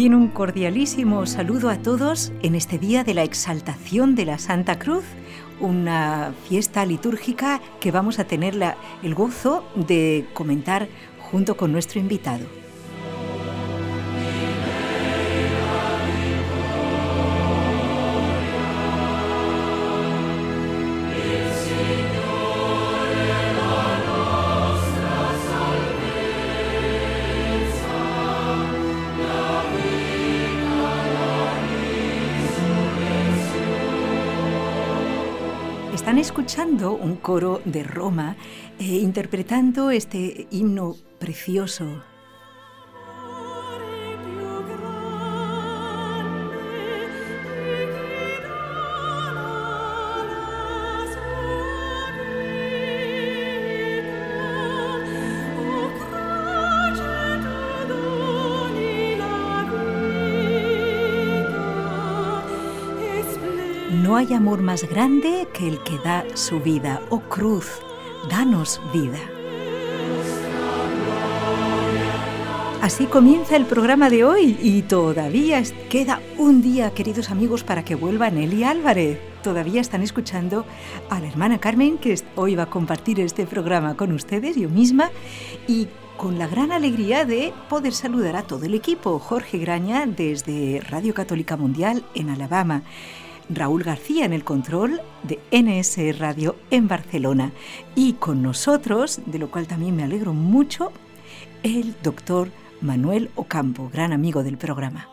Bien, un cordialísimo saludo a todos en este día de la exaltación de la Santa Cruz, una fiesta litúrgica que vamos a tener el gozo de comentar junto con nuestro invitado. Un coro de Roma eh, interpretando este himno precioso No hay amor más grande que el que da su vida. Oh cruz, danos vida. Así comienza el programa de hoy y todavía queda un día, queridos amigos, para que vuelva Nelly Álvarez. Todavía están escuchando a la hermana Carmen, que hoy va a compartir este programa con ustedes, yo misma, y con la gran alegría de poder saludar a todo el equipo. Jorge Graña desde Radio Católica Mundial en Alabama. Raúl García en el control de NS Radio en Barcelona. Y con nosotros, de lo cual también me alegro mucho, el doctor Manuel Ocampo, gran amigo del programa.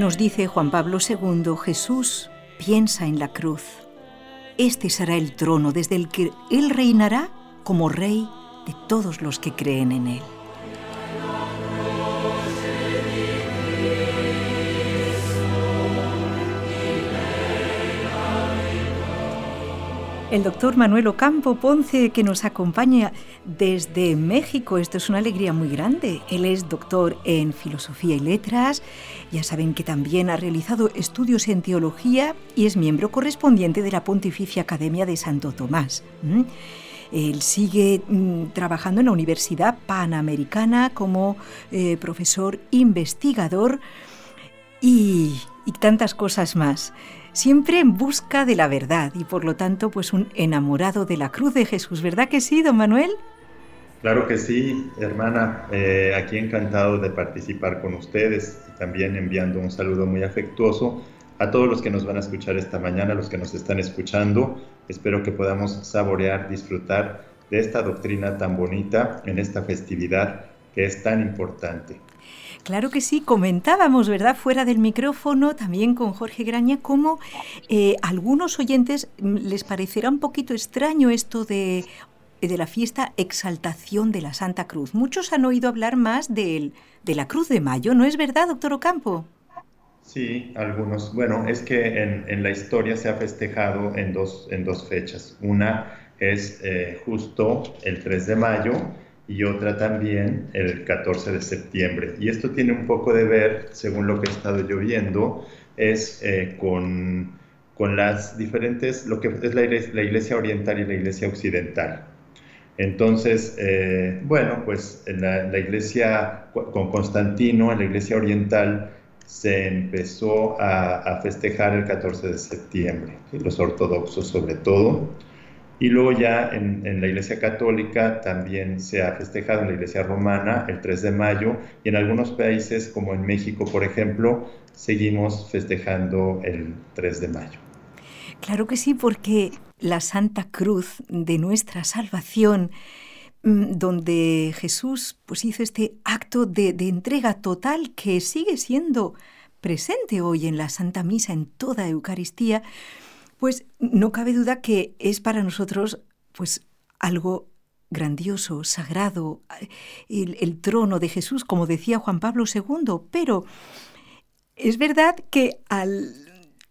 Nos dice Juan Pablo II, Jesús piensa en la cruz. Este será el trono desde el que Él reinará como rey de todos los que creen en Él. El doctor Manuel Ocampo Ponce, que nos acompaña desde México. Esto es una alegría muy grande. Él es doctor en Filosofía y Letras. Ya saben que también ha realizado estudios en Teología y es miembro correspondiente de la Pontificia Academia de Santo Tomás. Él sigue mm, trabajando en la Universidad Panamericana como eh, profesor investigador y tantas cosas más siempre en busca de la verdad y por lo tanto pues un enamorado de la cruz de Jesús, ¿verdad que sí, don Manuel? Claro que sí, hermana, eh, aquí encantado de participar con ustedes y también enviando un saludo muy afectuoso a todos los que nos van a escuchar esta mañana, los que nos están escuchando. Espero que podamos saborear, disfrutar de esta doctrina tan bonita en esta festividad que es tan importante. Claro que sí, comentábamos, ¿verdad?, fuera del micrófono, también con Jorge Graña, cómo eh, algunos oyentes mm, les parecerá un poquito extraño esto de, de, la fiesta Exaltación de la Santa Cruz. Muchos han oído hablar más de, de la Cruz de Mayo, ¿no es verdad, doctor Ocampo? Sí, algunos. Bueno, es que en, en la historia se ha festejado en dos, en dos fechas. Una es eh, justo el 3 de mayo, y otra también el 14 de septiembre. Y esto tiene un poco de ver, según lo que he estado yo viendo, es eh, con, con, las diferentes, lo que es la iglesia, la iglesia, oriental y la iglesia occidental. Entonces, eh, bueno, pues en la, iglesia con Constantino, en la iglesia oriental, se empezó a, a festejar el 14 de septiembre, los ortodoxos sobre todo. Y luego ya en, la Iglesia Católica también se ha festejado en la Iglesia Romana el 3 de mayo y en algunos países como en México, por ejemplo, seguimos festejando el 3 de mayo. Claro que sí, porque la Santa Cruz de nuestra salvación, mm, donde Jesús pues, hizo este acto de, de entrega total que sigue siendo presente hoy en la Santa Misa, en toda Eucaristía, pues no cabe duda que es para nosotros pues algo grandioso, sagrado, el, trono de Jesús, como decía Juan Pablo II, pero es verdad que al,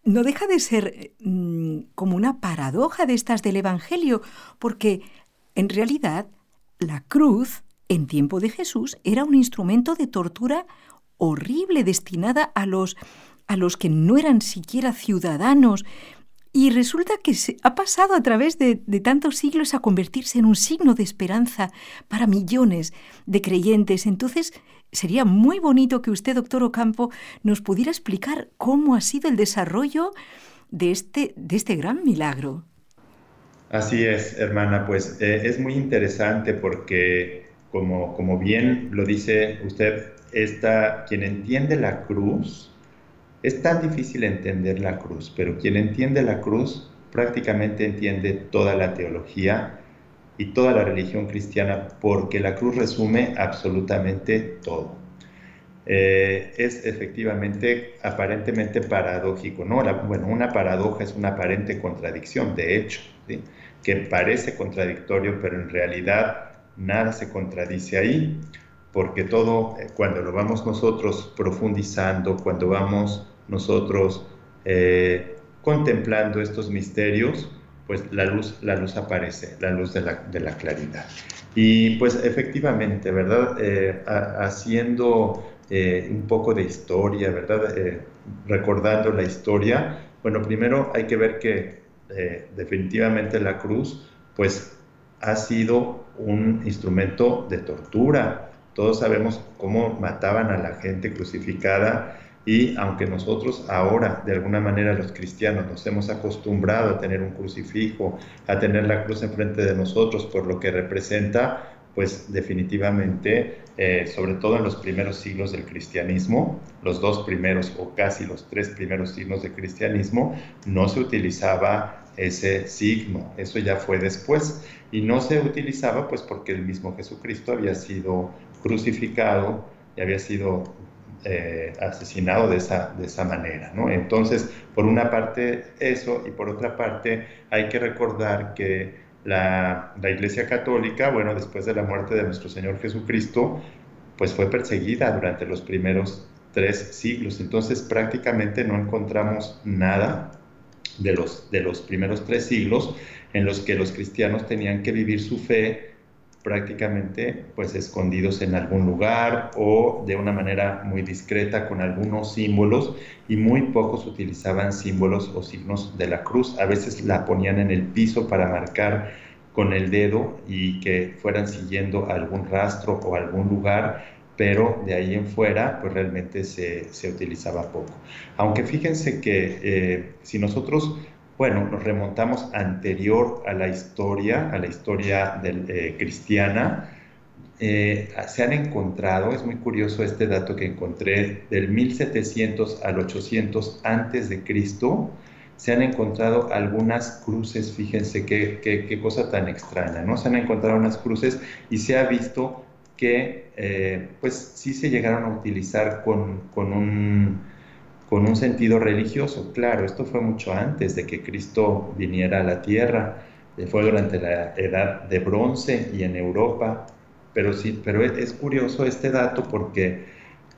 no deja de ser mm, como una paradoja de estas del Evangelio, porque en realidad la cruz en tiempo de Jesús era un instrumento de tortura horrible destinada a los a los que no eran siquiera ciudadanos, y resulta que se ha pasado a través de, tantos siglos a convertirse en un signo de esperanza para millones de creyentes. Entonces, sería muy bonito que usted, doctor Ocampo, nos pudiera explicar cómo ha sido el desarrollo de este, de este gran milagro. Así es, hermana, pues eh, es muy interesante porque, como, como bien lo dice usted, esta, quien entiende la cruz, es tan difícil entender la cruz, pero quien entiende la cruz prácticamente entiende toda la teología y toda la religión cristiana porque la cruz resume absolutamente todo. Eh, es efectivamente aparentemente paradójico, ¿no? bueno, una paradoja es una aparente contradicción, de hecho, que parece contradictorio, pero en realidad nada se contradice ahí, porque todo, eh, cuando lo vamos nosotros profundizando, cuando vamos nosotros eh, contemplando estos misterios, pues la luz, la luz aparece, la luz de la, claridad. Y pues efectivamente, ¿verdad? Eh, haciendo eh, un poco de historia, ¿verdad? recordando la historia, bueno, primero hay que ver que definitivamente la cruz, pues ha sido un instrumento de tortura. Todos sabemos cómo mataban a la gente crucificada y aunque nosotros ahora, de alguna manera, los cristianos nos hemos acostumbrado a tener un crucifijo, a tener la cruz enfrente de nosotros por lo que representa, pues definitivamente, eh, sobre todo en los primeros siglos del cristianismo, los dos primeros o casi los tres primeros siglos del cristianismo, no se utilizaba ese signo, eso ya fue después, y no se utilizaba pues porque el mismo Jesucristo había sido crucificado y había sido eh, asesinado de esa, de esa manera. ¿no? Entonces, por una parte eso y por otra parte hay que recordar que la, la, Iglesia Católica, bueno, después de la muerte de nuestro Señor Jesucristo, pues fue perseguida durante los primeros tres siglos. Entonces, prácticamente no encontramos nada de los, de los primeros tres siglos en los que los cristianos tenían que vivir su fe prácticamente pues escondidos en algún lugar o de una manera muy discreta con algunos símbolos y muy pocos utilizaban símbolos o signos de la cruz. A veces la ponían en el piso para marcar con el dedo y que fueran siguiendo algún rastro o algún lugar, pero de ahí en fuera pues realmente se, utilizaba poco. Aunque fíjense que eh, si nosotros bueno, nos remontamos anterior a la historia, a la historia eh, cristiana. Eh, se han encontrado, es muy curioso este dato que encontré, del 1700 al 800 antes de Cristo, se han encontrado algunas cruces, fíjense qué, qué, cosa tan extraña, ¿no? Se han encontrado unas cruces y se ha visto que, eh, pues sí se llegaron a utilizar con, con un con un sentido religioso. Claro, esto fue mucho antes de que Cristo viniera a la tierra, eh, fue durante la edad de bronce y en Europa, pero sí, pero es, curioso este dato porque,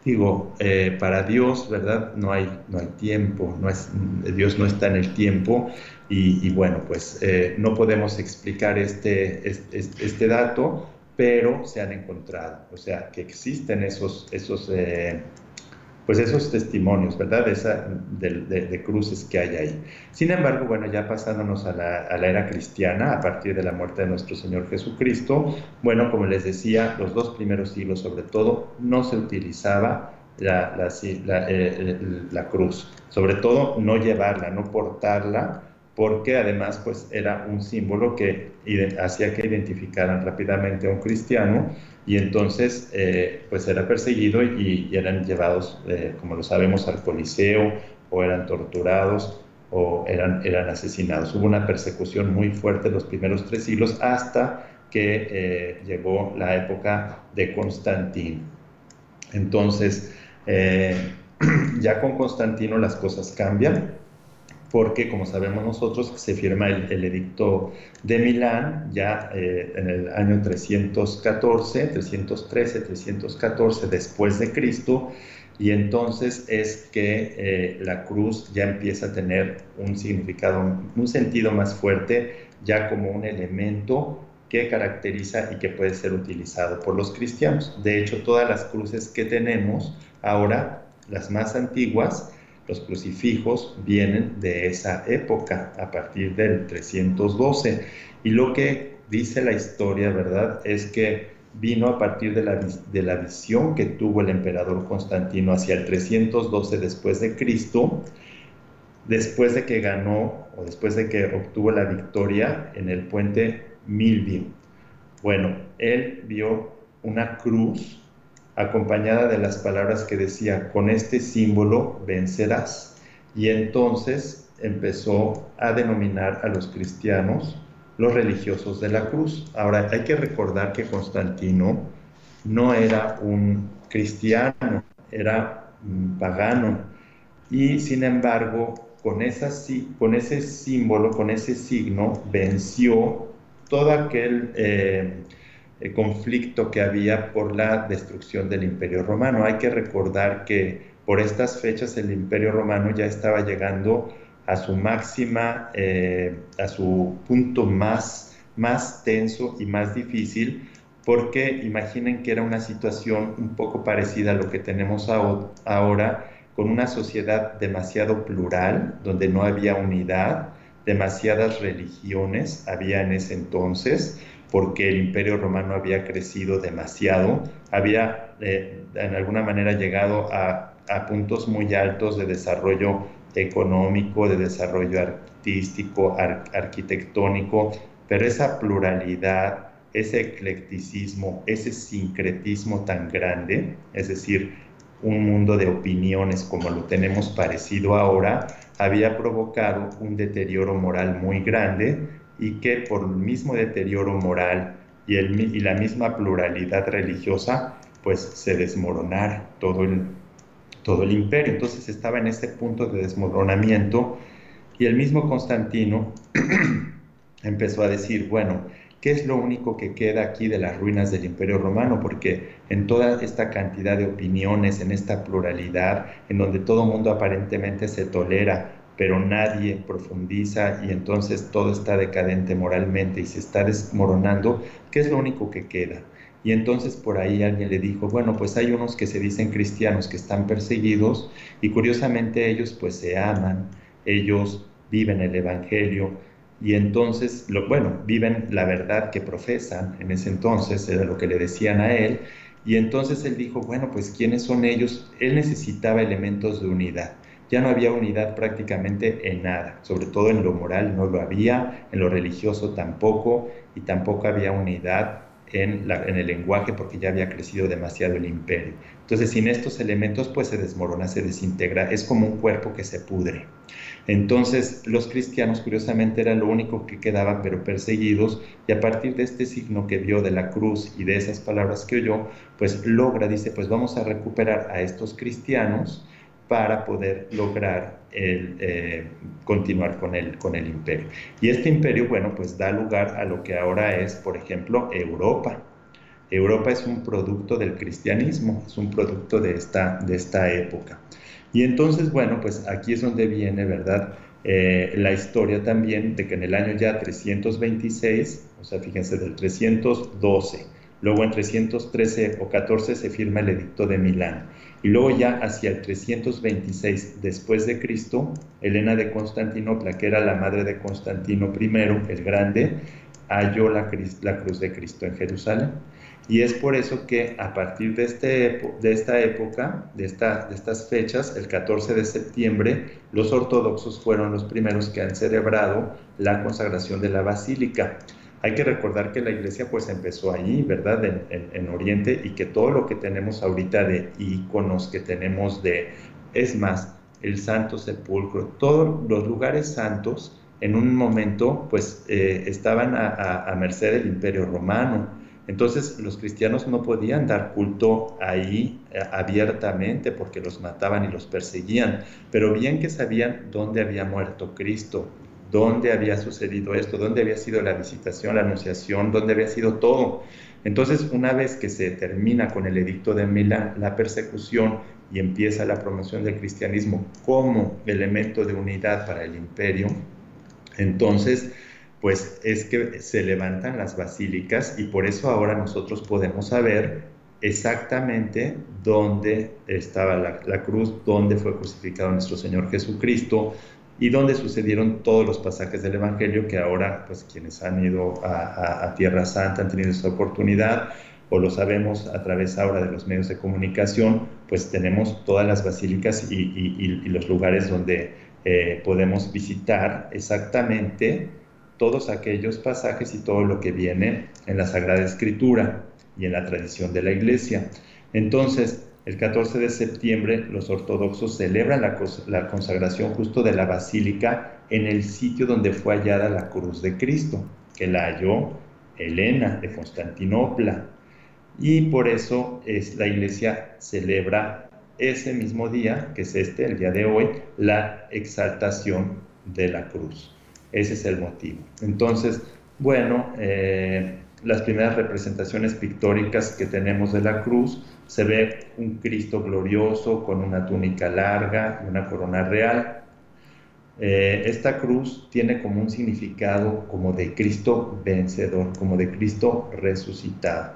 digo, eh, para Dios, ¿verdad? No hay, no hay tiempo, no es, Dios no está en el tiempo y, bueno, pues eh, no podemos explicar este, este, dato, pero se han encontrado, o sea, que existen esos, esos pues esos testimonios, ¿verdad? De, de, cruces que hay ahí. Sin embargo, bueno, ya pasándonos a la, a la, era cristiana, a partir de la muerte de nuestro Señor Jesucristo, bueno, como les decía, los dos primeros siglos sobre todo, no se utilizaba la, la, eh, la cruz, sobre todo no llevarla, no portarla, porque además pues era un símbolo que hacía que identificaran rápidamente a un cristiano y entonces eh, pues era perseguido y, eran llevados, eh, como lo sabemos, al Coliseo o eran torturados o eran, eran asesinados. Hubo una persecución muy fuerte los primeros tres siglos hasta que eh, llegó la época de Constantino. Entonces, ya con Constantino las cosas cambian porque, como sabemos nosotros, se firma el, edicto de Milán ya eh, en el año 314, 313, 314 después de Cristo, y entonces es que eh, la cruz ya empieza a tener un significado, un sentido más fuerte, ya como un elemento que caracteriza y que puede ser utilizado por los cristianos. De hecho, todas las cruces que tenemos ahora, las más antiguas, los crucifijos vienen de esa época, a partir del 312. Y lo que dice la historia, ¿verdad?, es que vino a partir de la, de la visión que tuvo el emperador Constantino hacia el 312 después de Cristo, después de que ganó o después de que obtuvo la victoria en el puente Milvio. Bueno, él vio una cruz acompañada de las palabras que decía, con este símbolo vencerás. Y entonces empezó a denominar a los cristianos los religiosos de la cruz. Ahora, hay que recordar que Constantino no era un cristiano, era pagano. Y sin embargo, con, con ese símbolo, con ese signo, venció todo aquel eh, conflicto que había por la destrucción del imperio romano. Hay que recordar que por estas fechas el imperio romano ya estaba llegando a su máxima, eh, a su punto más, más tenso y más difícil, porque imaginen que era una situación un poco parecida a lo que tenemos ahora, con una sociedad demasiado plural, donde no había unidad, demasiadas religiones había en ese entonces, porque el imperio romano había crecido demasiado, había eh, en alguna manera llegado a, a puntos muy altos de desarrollo económico, de desarrollo artístico, arquitectónico, pero esa pluralidad, ese eclecticismo, ese sincretismo tan grande, es decir, un mundo de opiniones como lo tenemos parecido ahora, había provocado un deterioro moral muy grande y que por el mismo deterioro moral y, el, y la misma pluralidad religiosa, pues se desmoronara todo el, todo el imperio. Entonces estaba en ese punto de desmoronamiento y el mismo Constantino empezó a decir, bueno, ¿qué es lo único que queda aquí de las ruinas del imperio romano? Porque en toda esta cantidad de opiniones, en esta pluralidad, en donde todo mundo aparentemente se tolera, pero nadie profundiza y entonces todo está decadente moralmente y se está desmoronando, ¿qué es lo único que queda? Y entonces por ahí alguien le dijo, bueno, pues hay unos que se dicen cristianos que están perseguidos y curiosamente ellos pues se aman, ellos viven el Evangelio y entonces, bueno, viven la verdad que profesan, en ese entonces era lo que le decían a él, y entonces él dijo, bueno, pues ¿quiénes son ellos? Él necesitaba elementos de unidad. Ya no había unidad prácticamente en nada, sobre todo en lo moral no lo había, en lo religioso tampoco, y tampoco había unidad en, el lenguaje porque ya había crecido demasiado el imperio. Entonces, sin estos elementos, pues se desmorona, se desintegra, es como un cuerpo que se pudre. Entonces, los cristianos, curiosamente, era lo único que quedaban, pero perseguidos, y a partir de este signo que vio de la cruz y de esas palabras que oyó, pues logra, dice, pues vamos a recuperar a estos cristianos para poder lograr el, eh, continuar con el, con el imperio. Y este imperio, bueno, pues da lugar a lo que ahora es, por ejemplo, Europa. Europa es un producto del cristianismo, es un producto de esta, de esta época. Y entonces, bueno, pues aquí es donde viene, ¿verdad? Eh, la historia también de que en el año ya 326, o sea, fíjense, del 312, luego en 313 o 14 se firma el Edicto de Milán y luego ya hacia el 326 después de Cristo, Helena de Constantinopla, que era la madre de Constantino I el Grande, halló la, cruz de Cristo en Jerusalén. Y es por eso que a partir de, este, esta época, de, de estas fechas, el 14 de septiembre, los ortodoxos fueron los primeros que han celebrado la consagración de la basílica. Hay que recordar que la iglesia pues empezó allí, ¿verdad? En, Oriente y que todo lo que tenemos ahorita de iconos que tenemos de... Es más, el Santo Sepulcro, todos los lugares santos en un momento pues eh, estaban a, merced del imperio romano. Entonces los cristianos no podían dar culto ahí eh, abiertamente porque los mataban y los perseguían, pero bien que sabían dónde había muerto Cristo, dónde había sucedido esto, dónde había sido la visitación, la anunciación, dónde había sido todo. Entonces, una vez que se termina con el edicto de Milán la persecución y empieza la promoción del cristianismo como elemento de unidad para el imperio, entonces, pues es que se levantan las basílicas y por eso ahora nosotros podemos saber exactamente dónde estaba la, cruz, dónde fue crucificado nuestro Señor Jesucristo y dónde sucedieron todos los pasajes del Evangelio que ahora, pues quienes han ido a, Tierra Santa han tenido esta oportunidad o lo sabemos a través ahora de los medios de comunicación, pues tenemos todas las basílicas y los lugares donde eh, podemos visitar exactamente todos aquellos pasajes y todo lo que viene en la Sagrada Escritura y en la tradición de la Iglesia. Entonces, el 14 de septiembre los ortodoxos celebran la, consagración justo de la basílica en el sitio donde fue hallada la cruz de Cristo, que la halló Helena de Constantinopla. Y por eso es, la iglesia celebra ese mismo día, que es este, el día de hoy, la exaltación de la cruz. Ese es el motivo. Entonces, bueno, eh, las primeras representaciones pictóricas que tenemos de la cruz, se ve un Cristo glorioso con una túnica larga y una corona real. Eh, esta cruz tiene como un significado como de Cristo vencedor, como de Cristo resucitado.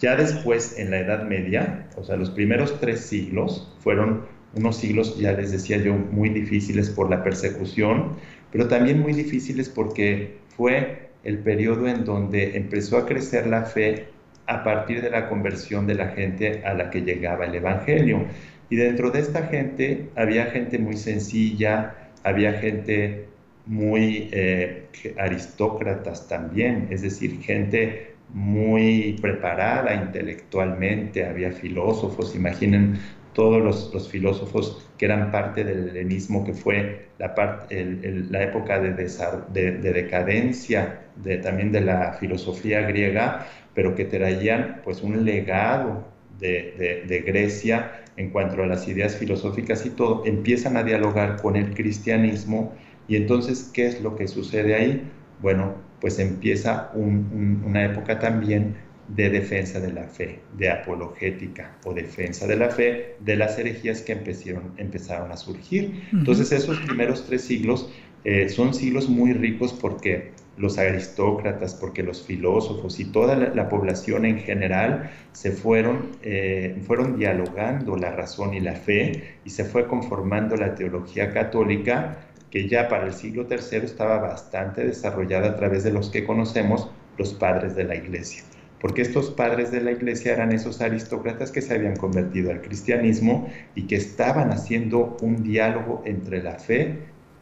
Ya después, en la Edad Media, o sea, los primeros tres siglos fueron unos siglos, ya les decía yo, muy difíciles por la persecución, pero también muy difíciles porque fue el periodo en donde empezó a crecer la fe a partir de la conversión de la gente a la que llegaba el Evangelio. Y dentro de esta gente había gente muy sencilla, había gente muy eh, aristócratas también, es decir, gente muy preparada intelectualmente, había filósofos, imaginen todos los, filósofos que eran parte del helenismo, que fue la, la época de, de, decadencia de, también de la filosofía griega, pero que traían pues un legado de, Grecia en cuanto a las ideas filosóficas y todo, empiezan a dialogar con el cristianismo y entonces, ¿qué es lo que sucede ahí? Bueno, pues empieza una época también de defensa de la fe, de apologética o defensa de la fe de las herejías que empezaron, empezaron a surgir. Entonces esos primeros tres siglos eh, son siglos muy ricos porque los aristócratas, porque los filósofos y toda la, población en general se fueron, eh, fueron dialogando la razón y la fe y se fue conformando la teología católica que ya para el siglo III estaba bastante desarrollada a través de los que conocemos los padres de la iglesia. Porque estos padres de la iglesia eran esos aristócratas que se habían convertido al cristianismo y que estaban haciendo un diálogo entre la fe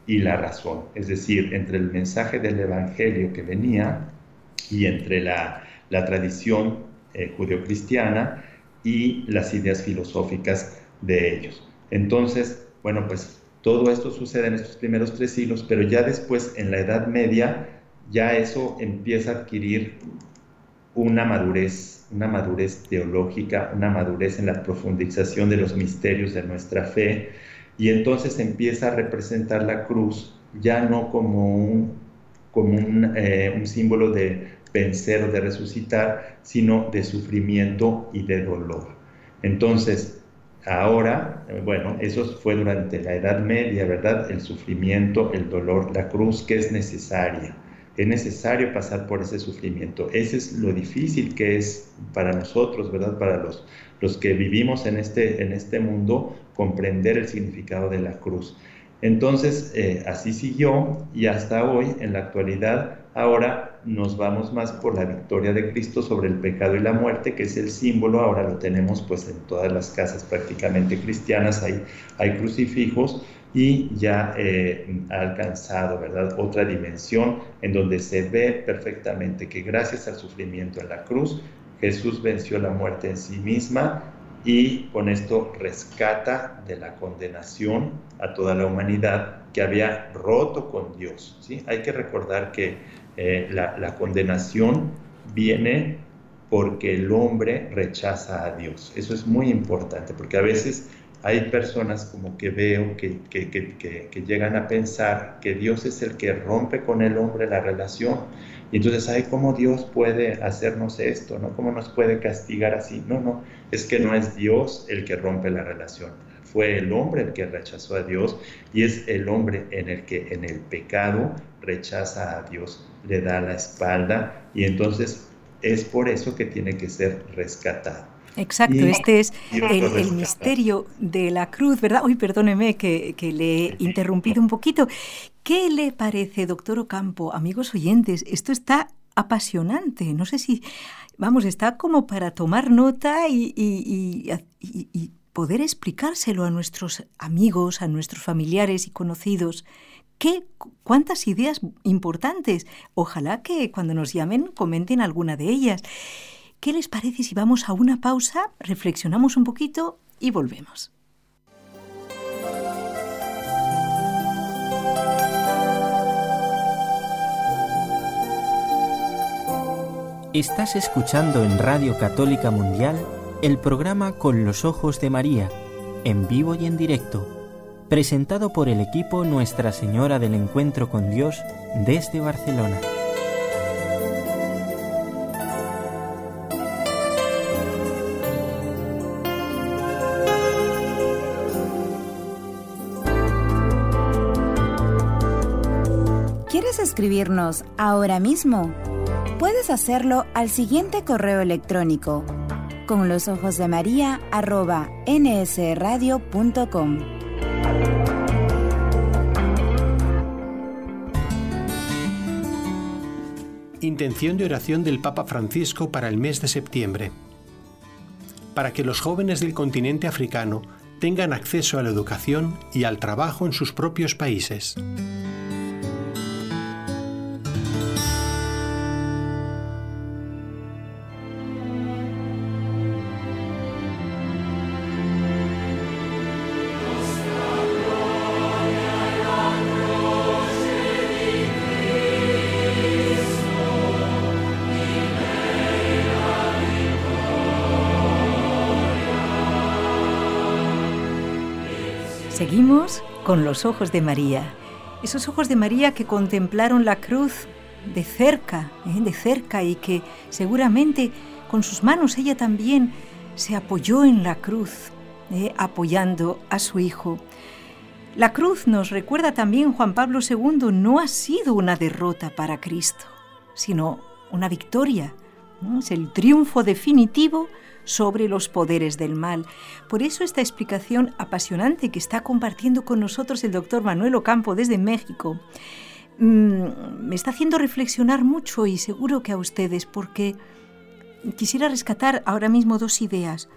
y la razón, es decir, entre el mensaje del evangelio que venía y entre la, tradición eh, judeocristiana y las ideas filosóficas de ellos. Entonces, bueno, pues todo esto sucede en estos primeros tres siglos, pero ya después, en la Edad Media, ya eso empieza a adquirir una madurez, una madurez teológica, una madurez en la profundización de los misterios de nuestra fe, y entonces empieza a representar la cruz ya no como un, como eh, un símbolo de vencer o de resucitar, sino de sufrimiento y de dolor. Entonces, Ahora, bueno, eso fue durante la Edad Media, ¿verdad? El sufrimiento, el dolor, la cruz que es necesaria. Es necesario pasar por ese sufrimiento. Ese es lo difícil que es para nosotros, ¿verdad? Para los, los que vivimos en este, en este mundo, comprender el significado de la cruz. Entonces, eh, así siguió y hasta hoy, en la actualidad, ahora nos vamos más por la victoria de Cristo sobre el pecado y la muerte, que es el símbolo, ahora lo tenemos pues en todas las casas prácticamente cristianas, hay, hay crucifijos y ya eh, ha alcanzado, ¿verdad?, otra dimensión en donde se ve perfectamente que gracias al sufrimiento en la cruz, Jesús venció la muerte en sí misma y con esto rescata de la condenación a toda la humanidad que había roto con Dios. ¿sí? Hay que recordar que eh, la, la, condenación viene porque el hombre rechaza a Dios. Eso es muy importante, porque a veces hay personas como que veo que, que, que, que, llegan a pensar que Dios es el que rompe con el hombre la relación. Y entonces, ay, ¿cómo Dios puede hacernos esto? ¿no? ¿Cómo nos puede castigar así? No, no, es que no es Dios el que rompe la relación. Fue el hombre el que rechazó a Dios y es el hombre en el que en el pecado rechaza a Dios, le da la espalda y entonces es por eso que tiene que ser rescatado. Exacto, este es el, misterio de la cruz, ¿verdad? Uy, perdóneme que, le he interrumpido un poquito. ¿Qué le parece, doctor Ocampo, amigos oyentes? Esto está apasionante. No sé si, vamos, está como para tomar nota y, y poder explicárselo a nuestros amigos, a nuestros familiares y conocidos. ¿Qué, ¿Cuántas ideas importantes? Ojalá que cuando nos llamen comenten alguna de ellas. ¿Qué les parece si vamos a una pausa, reflexionamos un poquito y volvemos? Estás escuchando en Radio Católica Mundial el programa Con los Ojos de María, en vivo y en directo, presentado por el equipo Nuestra Señora del Encuentro con Dios desde Barcelona. Escribirnos ahora mismo, puedes hacerlo al siguiente correo electrónico con los ojos de María nsradio.com. Intención de oración del Papa Francisco para el mes de septiembre. Para que los jóvenes del continente africano tengan acceso a la educación y al trabajo en sus propios países. Seguimos con los ojos de María, esos ojos de María que contemplaron la cruz de cerca, ¿eh? de cerca y que seguramente con sus manos ella también se apoyó en la cruz, ¿eh? apoyando a su hijo. La cruz, nos recuerda también Juan Pablo II, no ha sido una derrota para Cristo, sino una victoria. Es el triunfo definitivo sobre los poderes del mal. Por eso esta explicación apasionante que está compartiendo con nosotros el doctor Manuel Ocampo desde México mm, me está haciendo reflexionar mucho y seguro que a ustedes, porque quisiera rescatar ahora mismo dos ideas.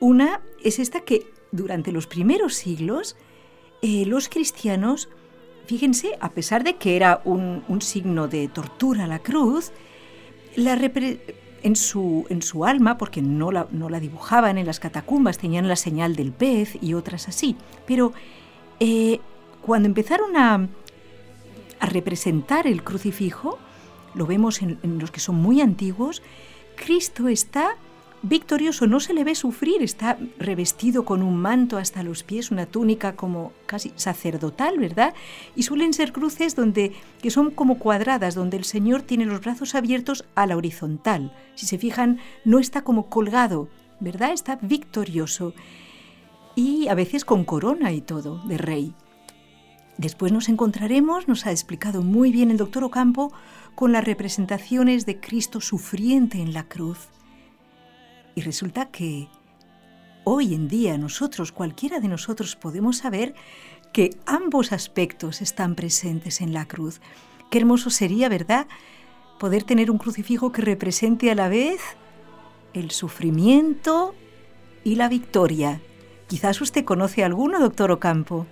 Una es esta que durante los primeros siglos eh, los cristianos, fíjense, a pesar de que era un, signo de tortura la cruz, la, en su, en su alma, porque no la, no la dibujaban en las catacumbas, tenían la señal del pez y otras así. Pero eh, cuando empezaron a, a, representar el crucifijo, lo vemos en, en los que son muy antiguos, Cristo está victorioso, no se le ve sufrir, está revestido con un manto hasta los pies, una túnica como casi sacerdotal, ¿verdad? Y suelen ser cruces donde que son como cuadradas, donde el Señor tiene los brazos abiertos a la horizontal. Si se fijan, no está como colgado, ¿verdad? Está victorioso. Y a veces con corona y todo, de rey. Después nos encontraremos, nos ha explicado muy bien el doctor Ocampo, con las representaciones de Cristo sufriente en la cruz y resulta que hoy en día nosotros, cualquiera de nosotros, podemos saber que ambos aspectos están presentes en la cruz. Qué hermoso sería, ¿verdad? Poder tener un crucifijo que represente a la vez el sufrimiento y la victoria. Quizás usted conoce alguno, doctor Ocampo.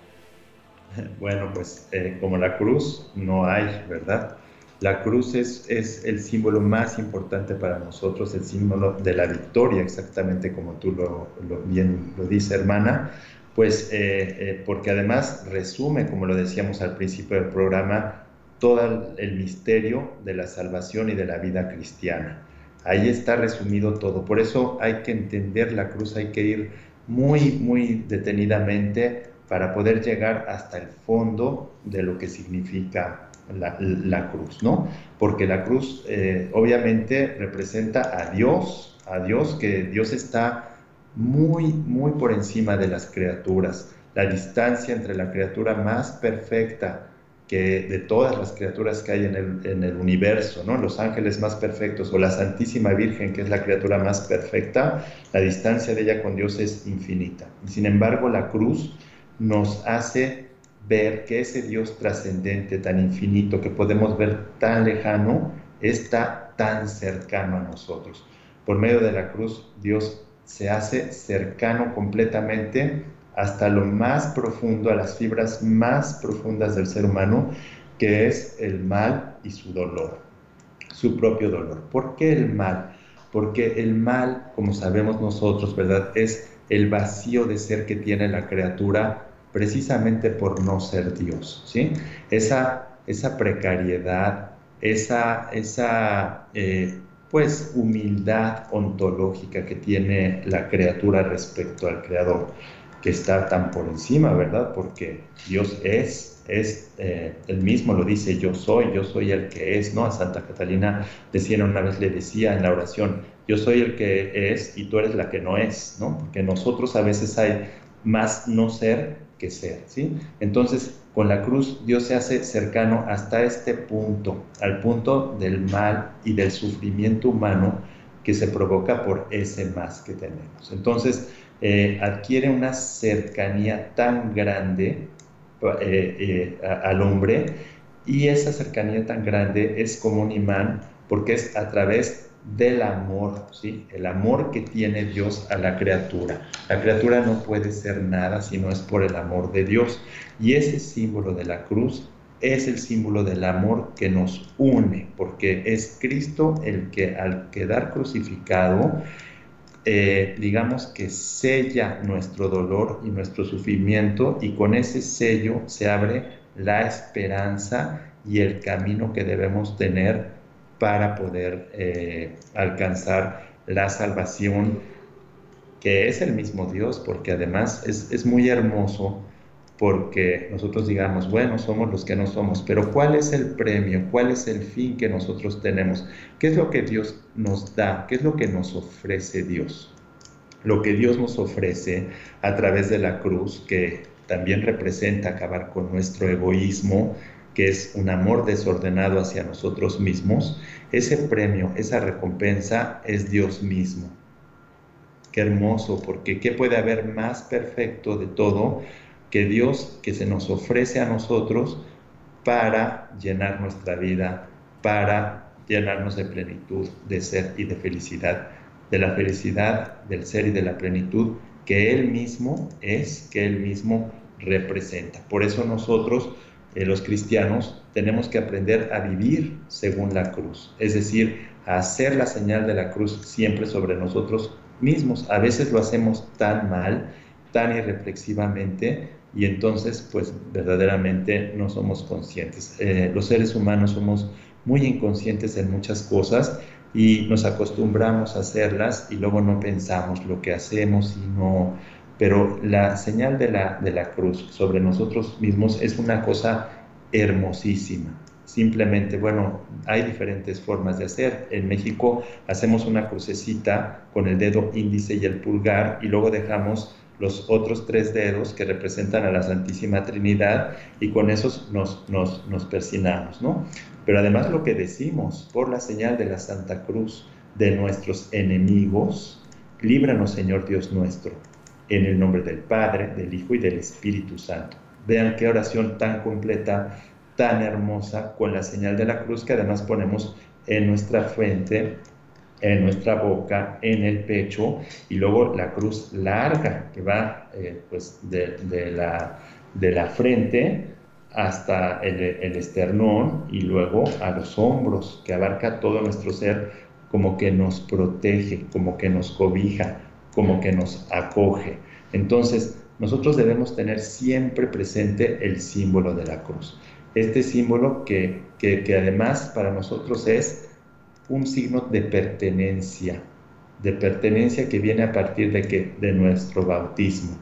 Bueno, pues eh, como la cruz no hay, ¿verdad? La cruz es, el símbolo más importante para nosotros, el símbolo de la victoria, exactamente como tú lo, bien lo dices, hermana, pues eh, eh, porque además resume, como lo decíamos al principio del programa, todo el misterio de la salvación y de la vida cristiana. Ahí está resumido todo. Por eso hay que entender la cruz, hay que ir muy, muy detenidamente para poder llegar hasta el fondo de lo que significa la, cruz, ¿no? Porque la cruz eh, obviamente representa a Dios, a Dios, que Dios está muy, muy por encima de las criaturas. La distancia entre la criatura más perfecta que de todas las criaturas que hay en el, universo, ¿no? los ángeles más perfectos o la Santísima Virgen, que es la criatura más perfecta, la distancia de ella con Dios es infinita. Sin embargo, la cruz nos hace ver que ese Dios trascendente, tan infinito, que podemos ver tan lejano, está tan cercano a nosotros. Por medio de la cruz, Dios se hace cercano completamente hasta lo más profundo, a las fibras más profundas del ser humano, que es el mal y su dolor, su propio dolor. ¿Por qué el mal? Porque el mal, como sabemos nosotros, ¿verdad? Es el vacío de ser que tiene la criatura precisamente por no ser Dios, ¿sí? Esa, esa precariedad, esa, esa eh, pues humildad ontológica que tiene la criatura respecto al Creador, que está tan por encima, ¿verdad? Porque Dios es, es eh, el mismo lo dice, yo soy, yo soy el que es, ¿no? A Santa Catalina decía una vez, le decía en la oración, yo soy el que es y tú eres la que no es, ¿no? Porque nosotros a veces hay más no ser que ser, ¿sí? Entonces, con la cruz Dios se hace cercano hasta este punto, al punto del mal y del sufrimiento humano que se provoca por ese más que tenemos. Entonces, eh, adquiere una cercanía tan grande eh, eh, al hombre y esa cercanía tan grande es como un imán porque es a través del amor, ¿sí? El amor que tiene Dios a la criatura. La criatura no puede ser nada si no es por el amor de Dios. Y ese símbolo de la cruz es el símbolo del amor que nos une, porque es Cristo el que al quedar crucificado, eh, digamos que sella nuestro dolor y nuestro sufrimiento y con ese sello se abre la esperanza y el camino que debemos tener para poder eh, alcanzar la salvación, que es el mismo Dios, porque además es, muy hermoso porque nosotros digamos, bueno, somos los que no somos, pero ¿cuál es el premio? ¿Cuál es el fin que nosotros tenemos? ¿Qué es lo que Dios nos da? ¿Qué es lo que nos ofrece Dios? Lo que Dios nos ofrece a través de la cruz, que también representa acabar con nuestro egoísmo, que es un amor desordenado hacia nosotros mismos, ese premio, esa recompensa es Dios mismo. Qué hermoso, porque ¿qué puede haber más perfecto de todo que Dios que se nos ofrece a nosotros para llenar nuestra vida, para llenarnos de plenitud, de ser y de felicidad, de la felicidad del ser y de la plenitud que Él mismo es, que Él mismo representa. Por eso nosotros eh, los cristianos tenemos que aprender a vivir según la cruz, es decir, a hacer la señal de la cruz siempre sobre nosotros mismos. A veces lo hacemos tan mal, tan irreflexivamente, y entonces pues verdaderamente no somos conscientes. Eh, los seres humanos somos muy inconscientes en muchas cosas y nos acostumbramos a hacerlas y luego no pensamos lo que hacemos y no pero la señal de la, de la cruz sobre nosotros mismos es una cosa hermosísima. Simplemente, bueno, hay diferentes formas de hacer. En México hacemos una crucecita con el dedo índice y el pulgar y luego dejamos los otros tres dedos que representan a la Santísima Trinidad y con esos nos, nos, ¿no? Pero además lo que decimos, por la señal de la Santa Cruz de nuestros enemigos, líbranos Señor Dios nuestro en el nombre del Padre, del Hijo y del Espíritu Santo. Vean qué oración tan completa, tan hermosa, con la señal de la cruz que además ponemos en nuestra frente, en nuestra boca, en el pecho, y luego la cruz larga que va eh, pues de, la, de la frente hasta el, el, esternón y luego a los hombros, que abarca todo nuestro ser, como que nos protege, como que nos cobija, como que nos acoge. Entonces, nosotros debemos tener siempre presente el símbolo de la cruz. Este símbolo que, que, además para nosotros es un signo de pertenencia, de pertenencia que viene a partir de, que, de nuestro bautismo.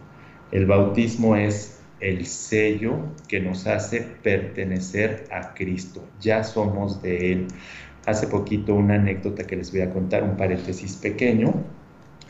El bautismo es el sello que nos hace pertenecer a Cristo. Ya somos de Él. Hace poquito una anécdota que les voy a contar, un paréntesis pequeño.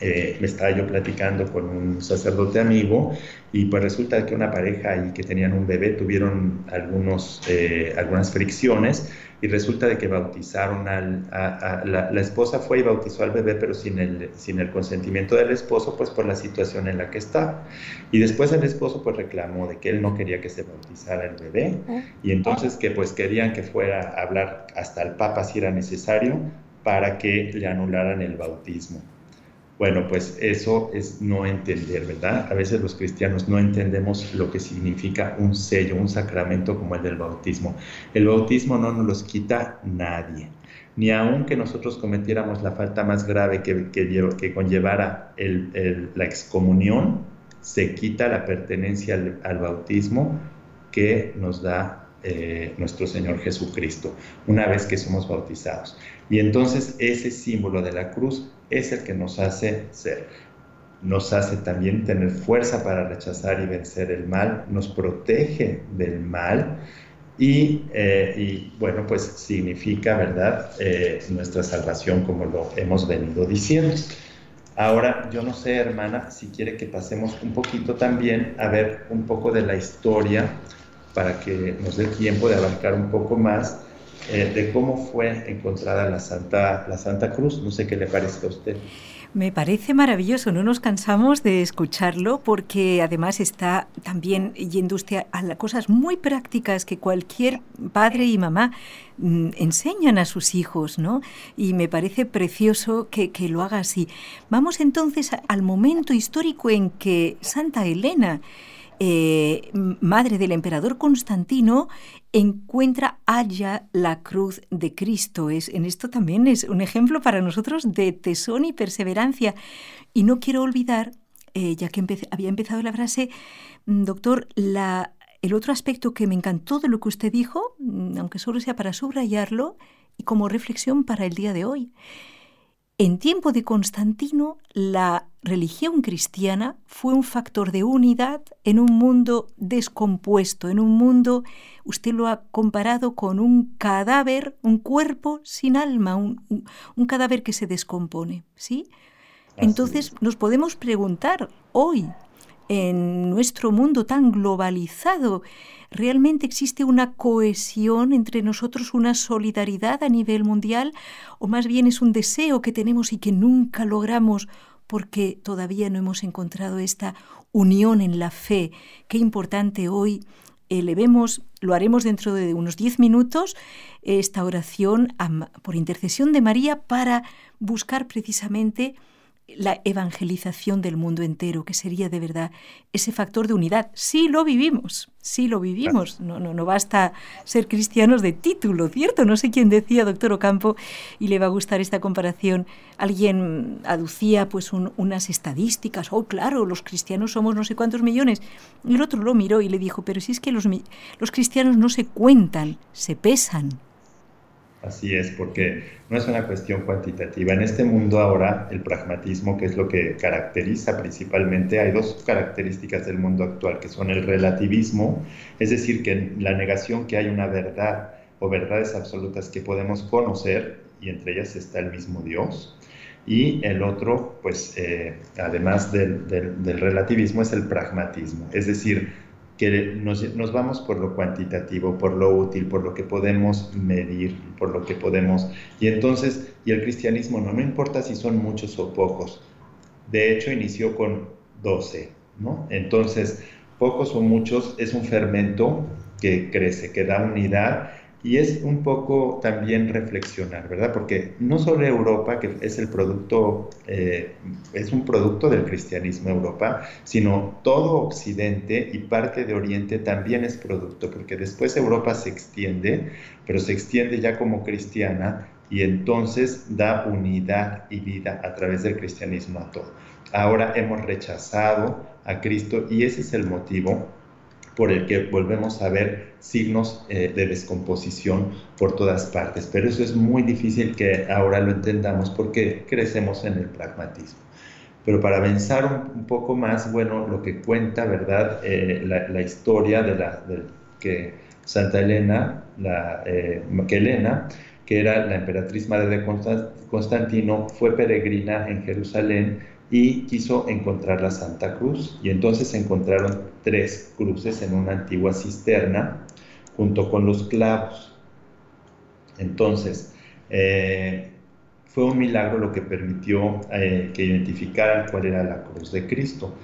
Eh, me estaba yo platicando con un sacerdote amigo y pues resulta que una pareja ahí que tenían un bebé tuvieron algunos, eh, algunas fricciones y resulta de que bautizaron al, la, esposa fue y bautizó al bebé pero sin el, sin el consentimiento del esposo pues por la situación en la que estaba y después el esposo pues reclamó de que él no quería que se bautizara el bebé y entonces que pues querían que fuera a hablar hasta el papa si era necesario para que le anularan el bautismo bueno, pues eso es no entender, ¿verdad? A veces los cristianos no entendemos lo que significa un sello, un sacramento como el del bautismo. El bautismo no nos los quita nadie, ni aun que nosotros cometiéramos la falta más grave que, que, conllevara la excomunión, se quita la pertenencia al, bautismo que nos da eh, nuestro Señor Jesucristo, una vez que somos bautizados. Y entonces ese símbolo de la cruz es el que nos hace ser. Nos hace también tener fuerza para rechazar y vencer el mal, nos protege del mal y, eh, bueno, pues significa, ¿verdad?, eh, nuestra salvación como lo hemos venido diciendo. Ahora, yo no sé, hermana, si quiere que pasemos un poquito también a ver un poco de la historia para que nos dé tiempo de abarcar un poco más eh, de cómo fue encontrada la Santa, la Santa Cruz. No sé qué le parece a usted. Me parece maravilloso, no nos cansamos de escucharlo porque además está también yendo usted a las cosas muy prácticas que cualquier padre y mamá mm, enseñan a sus hijos, ¿no? Y me parece precioso que, que lo haga así. Vamos entonces al momento histórico en que Santa Elena eh, madre del emperador Constantino, encuentra allá la cruz de Cristo. Es, en esto también es un ejemplo para nosotros de tesón y perseverancia. Y no quiero olvidar, eh, ya que había empezado la frase, mm, doctor, la, el otro aspecto que me encantó de lo que usted dijo, mm, aunque solo sea para subrayarlo, y como reflexión para el día de hoy. En tiempo de Constantino, la religión cristiana fue un factor de unidad en un mundo descompuesto, en un mundo, usted lo ha comparado con un cadáver, un cuerpo sin alma, un, cadáver que se descompone, ¿sí? Entonces nos podemos preguntar hoy, en nuestro mundo tan globalizado, ¿Realmente existe una cohesión entre nosotros, una solidaridad a nivel mundial? ¿O más bien es un deseo que tenemos y que nunca logramos porque todavía no hemos encontrado esta unión en la fe? Qué importante hoy elevemos, lo haremos dentro de unos diez minutos, esta oración por intercesión de María para buscar precisamente la evangelización del mundo entero, que sería de verdad ese factor de unidad. Sí lo vivimos, sí lo vivimos. No, no, no basta ser cristianos de título, ¿cierto? No sé quién decía, doctor Ocampo, y le va a gustar esta comparación. Alguien aducía pues unas estadísticas, oh claro, los cristianos somos no sé cuántos millones. Y el otro lo miró y le dijo, pero si es que los, los cristianos no se cuentan, se pesan. Así es, porque no es una cuestión cuantitativa. En este mundo ahora, el pragmatismo, que es lo que caracteriza principalmente, hay dos características del mundo actual, que son el relativismo, es decir, que la negación que hay una verdad o verdades absolutas que podemos conocer, y entre ellas está el mismo Dios, y el otro, pues, eh, además del, del relativismo, es el pragmatismo, es decir, que nos, vamos por lo cuantitativo, por lo útil, por lo que podemos medir, por lo que podemos... Y entonces, y el cristianismo no, no importa si son muchos o pocos. De hecho, inició con 12, ¿no? Entonces, pocos o muchos es un fermento que crece, que da unidad Y es un poco también reflexionar, ¿verdad? Porque no solo Europa, que es el producto, eh, es un producto del cristianismo Europa, sino todo Occidente y parte de Oriente también es producto, porque después Europa se extiende, pero se extiende ya como cristiana y entonces da unidad y vida a través del cristianismo a todo. Ahora hemos rechazado a Cristo y ese es el motivo por el que volvemos a ver signos eh, de descomposición por todas partes. Pero eso es muy difícil que ahora lo entendamos porque crecemos en el pragmatismo. Pero para avanzar un, poco más, bueno, lo que cuenta, ¿verdad? Eh, la, historia de, la, que Santa Elena, la, eh, que era la emperatriz madre de Constantino, fue peregrina en Jerusalén y quiso encontrar la Santa Cruz. Y entonces encontraron tres cruces en una antigua cisterna junto con los clavos. Entonces, eh, fue un milagro lo que permitió eh, que identificaran cuál era la cruz de Cristo.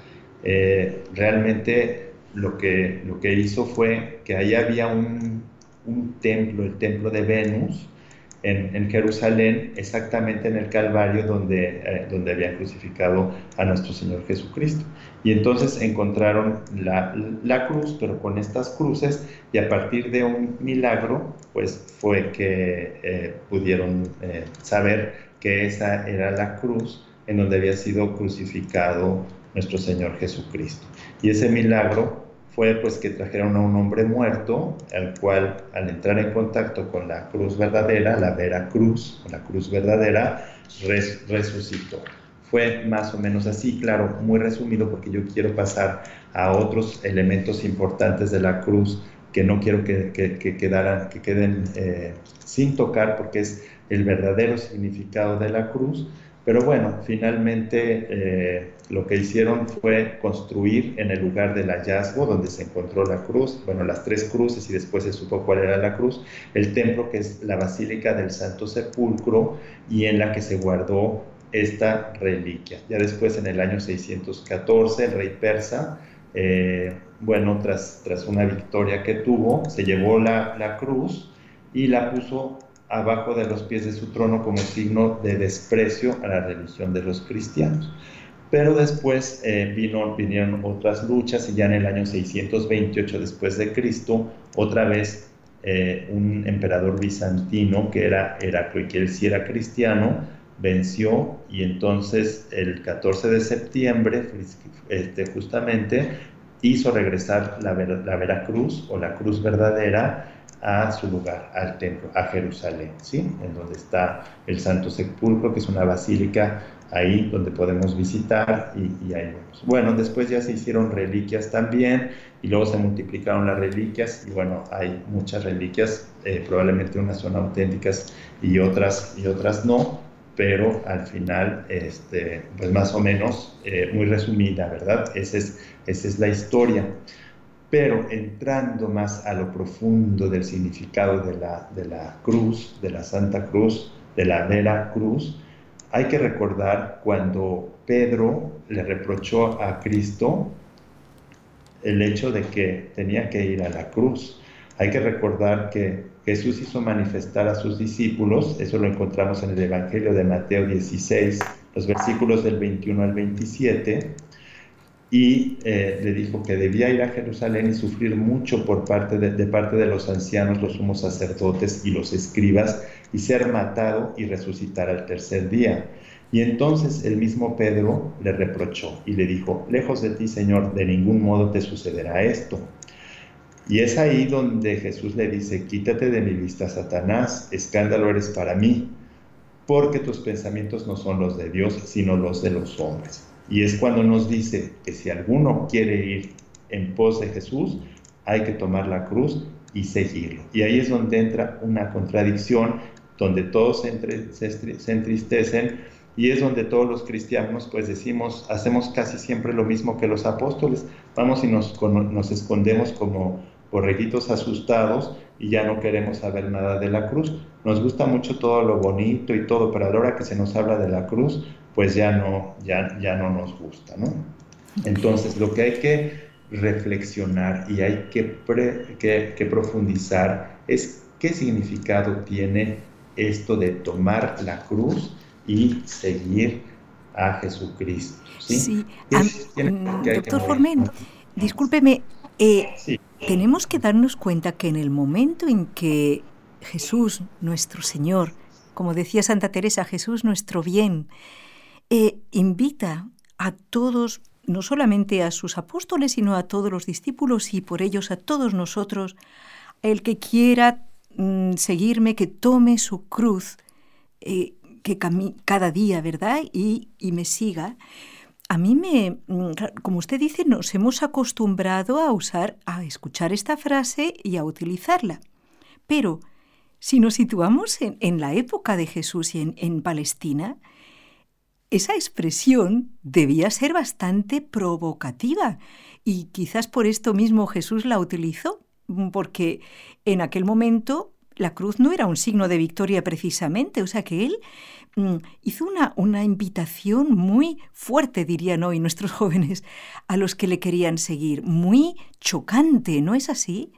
Eh, realmente lo que, lo que hizo fue que ahí había un, un templo, el templo de Venus, en, Jerusalén, exactamente en el Calvario donde, eh, donde habían crucificado a nuestro Señor Jesucristo. Y entonces encontraron la, la, cruz, pero con estas cruces, y a partir de un milagro, pues fue que eh, pudieron eh, saber que esa era la cruz en donde había sido crucificado nuestro Señor Jesucristo. Y ese milagro fue pues que trajeron a un hombre muerto, al cual al entrar en contacto con la cruz verdadera, la vera cruz, la cruz verdadera, resucitó. Fue más o menos así, claro, muy resumido porque yo quiero pasar a otros elementos importantes de la cruz que no quiero que, que, quedaran, que queden eh, sin tocar porque es el verdadero significado de la cruz pero bueno, finalmente eh, lo que hicieron fue construir en el lugar del hallazgo donde se encontró la cruz, bueno, las tres cruces y después se supo cuál era la cruz, el templo que es la Basílica del Santo Sepulcro y en la que se guardó esta reliquia. Ya después, en el año 614, el rey persa, eh, bueno, tras, tras una victoria que tuvo, se llevó la, la cruz y la puso abajo de los pies de su trono como signo de desprecio a la religión de los cristianos. Pero después eh, vino, vinieron otras luchas y ya en el año 628 después de Cristo, otra vez eh, un emperador bizantino que era Heraclo y que él sí era cristiano, venció y entonces el 14 de septiembre este, justamente hizo regresar la, la Veracruz o la cruz verdadera a su lugar, al templo, a Jerusalén, ¿sí? En donde está el Santo Sepulcro, que es una basílica ahí donde podemos visitar y, ahí vemos. Bueno, después ya se hicieron reliquias también y luego se multiplicaron las reliquias y bueno, hay muchas reliquias, eh, probablemente unas son auténticas y otras, y otras no, pero al final, este, pues más o menos, eh, muy resumida, ¿verdad? Esa es, esa es la historia pero entrando más a lo profundo del significado de la, de la cruz, de la Santa Cruz, de la Vera Cruz, hay que recordar cuando Pedro le reprochó a Cristo el hecho de que tenía que ir a la cruz. Hay que recordar que Jesús hizo manifestar a sus discípulos, eso lo encontramos en el Evangelio de Mateo 16, los versículos del 21 al 27, y eh, le dijo que debía ir a Jerusalén y sufrir mucho por parte de, parte de los ancianos, los sumos sacerdotes y los escribas, y ser matado y resucitar al tercer día. Y entonces el mismo Pedro le reprochó y le dijo, lejos de ti, Señor, de ningún modo te sucederá esto. Y es ahí donde Jesús le dice, quítate de mi vista, Satanás, escándalo eres para mí, porque tus pensamientos no son los de Dios, sino los de los hombres. Y es cuando nos dice que si alguno quiere ir en pos de Jesús, hay que tomar la cruz y seguirlo. Y ahí es donde entra una contradicción, donde todos se, entristecen y es donde todos los cristianos pues decimos, hacemos casi siempre lo mismo que los apóstoles, vamos y nos, escondemos como borreguitos asustados y ya no queremos saber nada de la cruz. Nos gusta mucho todo lo bonito y todo, pero a la hora que se nos habla de la cruz, pues ya no, ya, ya no nos gusta, ¿no? Entonces, lo que hay que reflexionar y hay que, que, profundizar es ¿Qué significado tiene esto de tomar la cruz y seguir a Jesucristo? Sí, mm, doctor Formen, discúlpeme, eh, tenemos que darnos cuenta que en el momento en que Jesús, nuestro Señor, como decía Santa Teresa, Jesús nuestro bien, eh, invita a todos, no solamente a sus apóstoles, sino a todos los discípulos y por ellos a todos nosotros, el que quiera mm, seguirme, que tome su cruz, eh, que cada día, ¿verdad? Y, me siga. A mí me, mm, como usted dice, nos hemos acostumbrado a usar, a escuchar esta frase y a utilizarla. Pero si nos situamos en, la época de Jesús y en, Palestina, esa expresión debía ser bastante provocativa y quizás por esto mismo Jesús la utilizó, porque en aquel momento la cruz no era un signo de victoria precisamente, o sea que él mm, hizo una, una invitación muy fuerte, dirían hoy nuestros jóvenes, a los que le querían seguir, muy chocante, ¿no es así?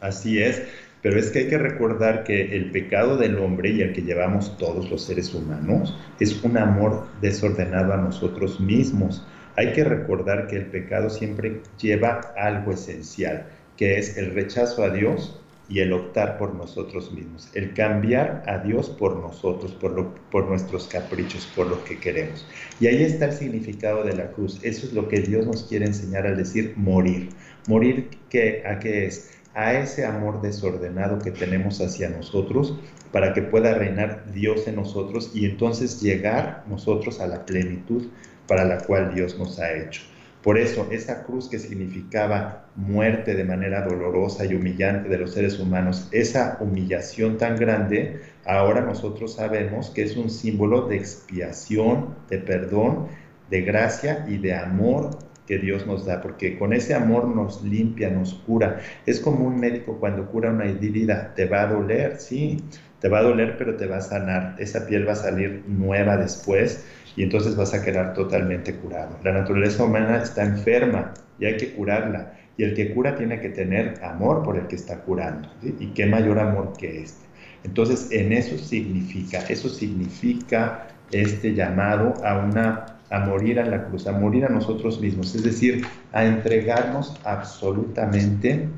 Así es. Pero es que hay que recordar que el pecado del hombre y el que llevamos todos los seres humanos es un amor desordenado a nosotros mismos. Hay que recordar que el pecado siempre lleva algo esencial, que es el rechazo a Dios y el optar por nosotros mismos, el cambiar a Dios por nosotros, por, nuestros caprichos, por lo que queremos. Y ahí está el significado de la cruz. Eso es lo que Dios nos quiere enseñar al decir morir. Morir, ¿qué, ¿a qué es? a ese amor desordenado que tenemos hacia nosotros para que pueda reinar Dios en nosotros y entonces llegar nosotros a la plenitud para la cual Dios nos ha hecho. Por eso, esa cruz que significaba muerte de manera dolorosa y humillante de los seres humanos, esa humillación tan grande, ahora nosotros sabemos que es un símbolo de expiación, de perdón, de gracia y de amor que Dios nos da, porque con ese amor nos limpia, nos cura. Es como un médico cuando cura una herida, te va a doler, sí, te va a doler, pero te va a sanar. Esa piel va a salir nueva después y entonces vas a quedar totalmente curado. La naturaleza humana está enferma y hay que curarla. Y el que cura tiene que tener amor por el que está curando. ¿Y qué mayor amor que este? Entonces, en eso significa, eso significa este llamado a una a morir a la cruz, a morir a nosotros mismos, es decir, a entregarnos absolutamente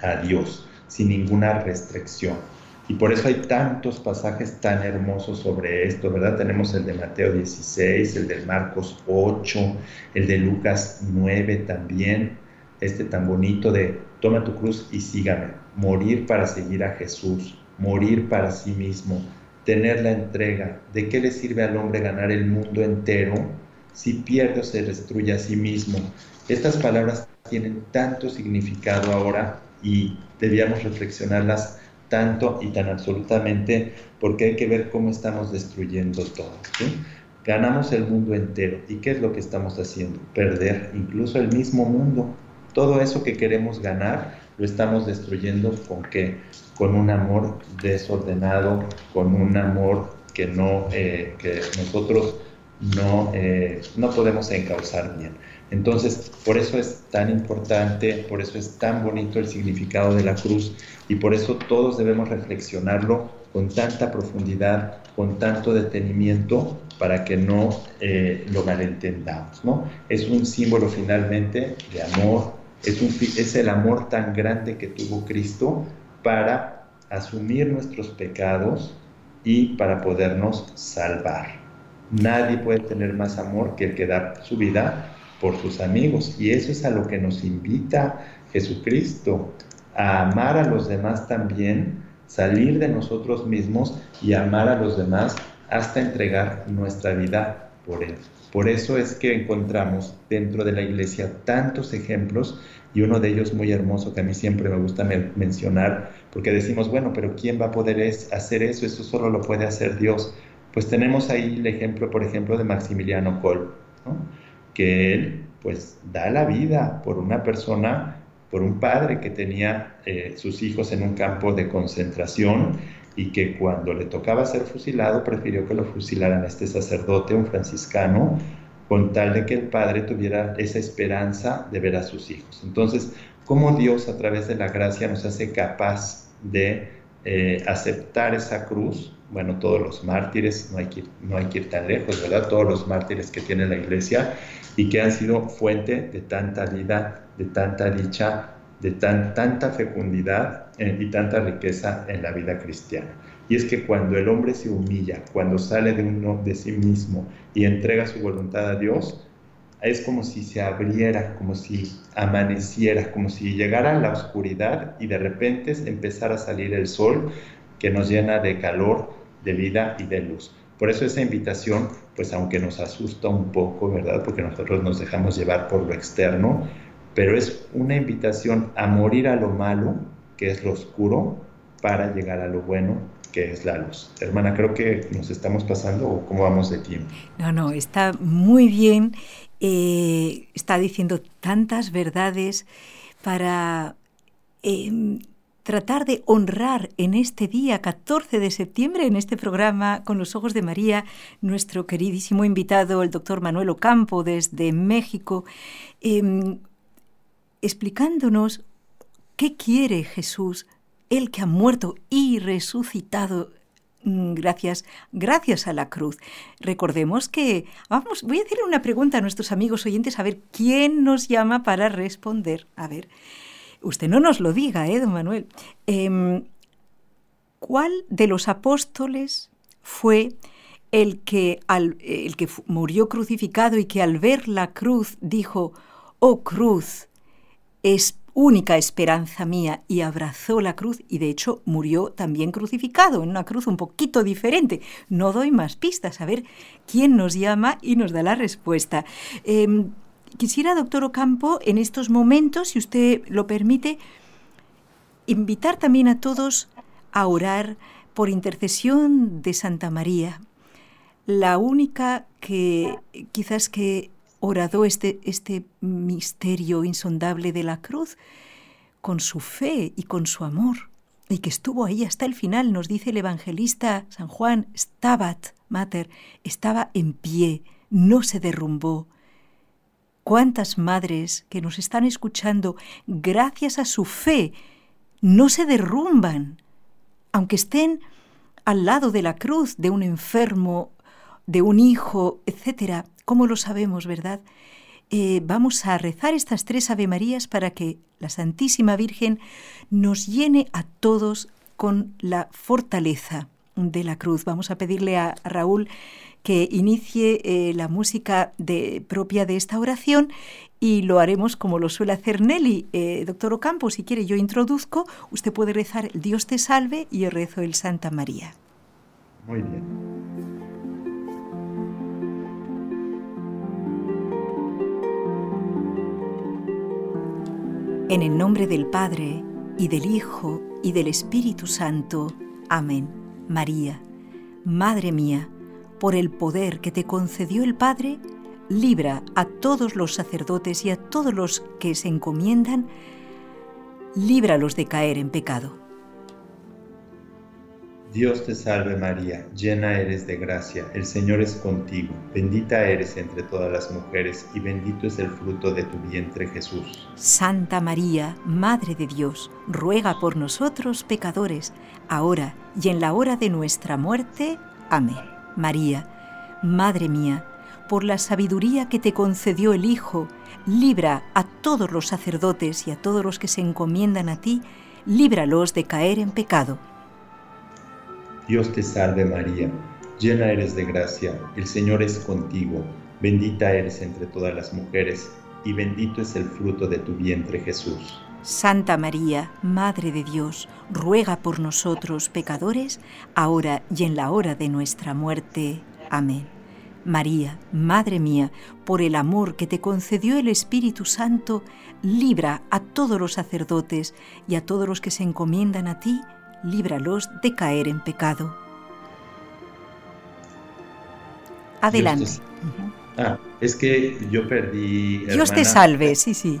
a Dios, sin ninguna restricción. Y por eso hay tantos pasajes tan hermosos sobre esto, ¿verdad? Tenemos el de Mateo 16, el de Marcos 8, el de Lucas 9 también, este tan bonito de toma tu cruz y sígame, morir para seguir a Jesús, morir para sí mismo, tener la entrega. ¿De qué le sirve al hombre ganar el mundo entero si pierde o se destruye a sí mismo. Estas palabras tienen tanto significado ahora y debíamos reflexionarlas tanto y tan absolutamente porque hay que ver cómo estamos destruyendo todo. Ganamos el mundo entero. ¿Y qué es lo que estamos haciendo? Perder incluso el mismo mundo. Todo eso que queremos ganar lo estamos destruyendo con qué? Con un amor desordenado, con un amor que no, eh, que nosotros no, eh, no podemos encauzar bien. Entonces, por eso es tan importante, por eso es tan bonito el significado de la cruz y por eso todos debemos reflexionarlo con tanta profundidad, con tanto detenimiento, para que no eh, lo malentendamos. Es un símbolo finalmente de amor, es el amor tan grande que tuvo Cristo para asumir nuestros pecados y para podernos salvar. Nadie puede tener más amor que el que da su vida por sus amigos. Y eso es a lo que nos invita Jesucristo, a amar a los demás también, salir de nosotros mismos y amar a los demás hasta entregar nuestra vida por Él. Por eso es que encontramos dentro de la iglesia tantos ejemplos y uno de ellos muy hermoso que a mí siempre me gusta mencionar, porque decimos, bueno, pero ¿quién va a poder hacer eso? Eso solo lo puede hacer Dios pues tenemos ahí el ejemplo, por ejemplo, de Maximiliano Kolb, que él pues da la vida por una persona, por un padre que tenía eh, sus hijos en un campo de concentración y que cuando le tocaba ser fusilado prefirió que lo fusilaran este sacerdote, un franciscano, con tal de que el padre tuviera esa esperanza de ver a sus hijos. Entonces, ¿cómo Dios a través de la gracia nos hace capaz de eh, aceptar esa cruz, bueno, todos los mártires, no hay, que, no hay que ir tan lejos, ¿verdad? Todos los mártires que tiene la iglesia y que han sido fuente de tanta vida, de tanta dicha, de tan, tanta fecundidad eh, y tanta riqueza en la vida cristiana. Y es que cuando el hombre se humilla, cuando sale de, uno, de sí mismo y entrega su voluntad a Dios, es como si se abriera, como si amaneciera, como si llegara la oscuridad y de repente empezara a salir el sol que nos llena de calor, de vida y de luz. Por eso esa invitación, pues aunque nos asusta un poco, ¿verdad? Porque nosotros nos dejamos llevar por lo externo, pero es una invitación a morir a lo malo, que es lo oscuro, para llegar a lo bueno, que es la luz. Hermana, creo que nos estamos pasando o cómo vamos de tiempo. No, no, está muy bien eh, está diciendo tantas verdades para em, tratar de honrar en este día 14 de septiembre, en este programa con los ojos de María, nuestro queridísimo invitado, el doctor Manuel Ocampo desde México, em, explicándonos qué quiere Jesús, el que ha muerto y resucitado Mm, gracias, gracias a la cruz. Recordemos que, vamos, voy a hacerle una pregunta a nuestros amigos oyentes a ver quién nos llama para responder. A ver, usted no nos lo diga, ¿eh, don Manuel? Em, ¿Cuál de los apóstoles fue el que, al, el que murió crucificado y que al ver la cruz dijo, oh cruz, es única esperanza mía, y abrazó la cruz y de hecho murió también crucificado, en una cruz un poquito diferente. No doy más pistas, a ver quién nos llama y nos da la respuesta. Em, quisiera, doctor Ocampo, en estos momentos, si usted lo permite, invitar también a todos a orar por intercesión de Santa María, la única que quizás que oradó este, este misterio insondable de la cruz con su fe y con su amor, y que estuvo ahí hasta el final, nos dice el evangelista San Juan, Stabat Mater, estaba en pie, no se derrumbó. ¿Cuántas madres que nos están escuchando, gracias a su fe, no se derrumban, aunque estén al lado de la cruz de un enfermo, de un hijo, etcétera? ¿Cómo lo sabemos, verdad? Eh, vamos a rezar estas tres Ave Marías para que la Santísima Virgen nos llene a todos con la fortaleza de la cruz. Vamos a pedirle a Raúl que inicie eh, la música de, propia de esta oración y lo haremos como lo suele hacer Nelly. Eh, doctor Ocampo, si quiere yo introduzco, usted puede rezar el Dios te salve y yo rezo el Santa María. Muy bien. En el nombre del Padre, y del Hijo, y del Espíritu Santo. Amén. María, Madre mía, por el poder que te concedió el Padre, libra a todos los sacerdotes y a todos los que se encomiendan, líbralos de caer en pecado Dios te salve María, llena eres de gracia, el Señor es contigo, bendita eres entre todas las mujeres y bendito es el fruto de tu vientre Jesús. Santa María, Madre de Dios, ruega por nosotros pecadores, ahora y en la hora de nuestra muerte. Amén. María, Madre mía, por la sabiduría que te concedió el Hijo, libra a todos los sacerdotes y a todos los que se encomiendan a ti, líbralos de caer en pecado Dios te salve María, llena eres de gracia, el Señor es contigo, bendita eres entre todas las mujeres, y bendito es el fruto de tu vientre Jesús. Santa María, Madre de Dios, ruega por nosotros pecadores, ahora y en la hora de nuestra muerte. Amén. María, Madre mía, por el amor que te concedió el Espíritu Santo, libra a todos los sacerdotes y a todos los que se encomiendan a ti, líbralos de caer en pecado. Adelante. Ah, es que yo perdí. Dios te salve, sí, sí.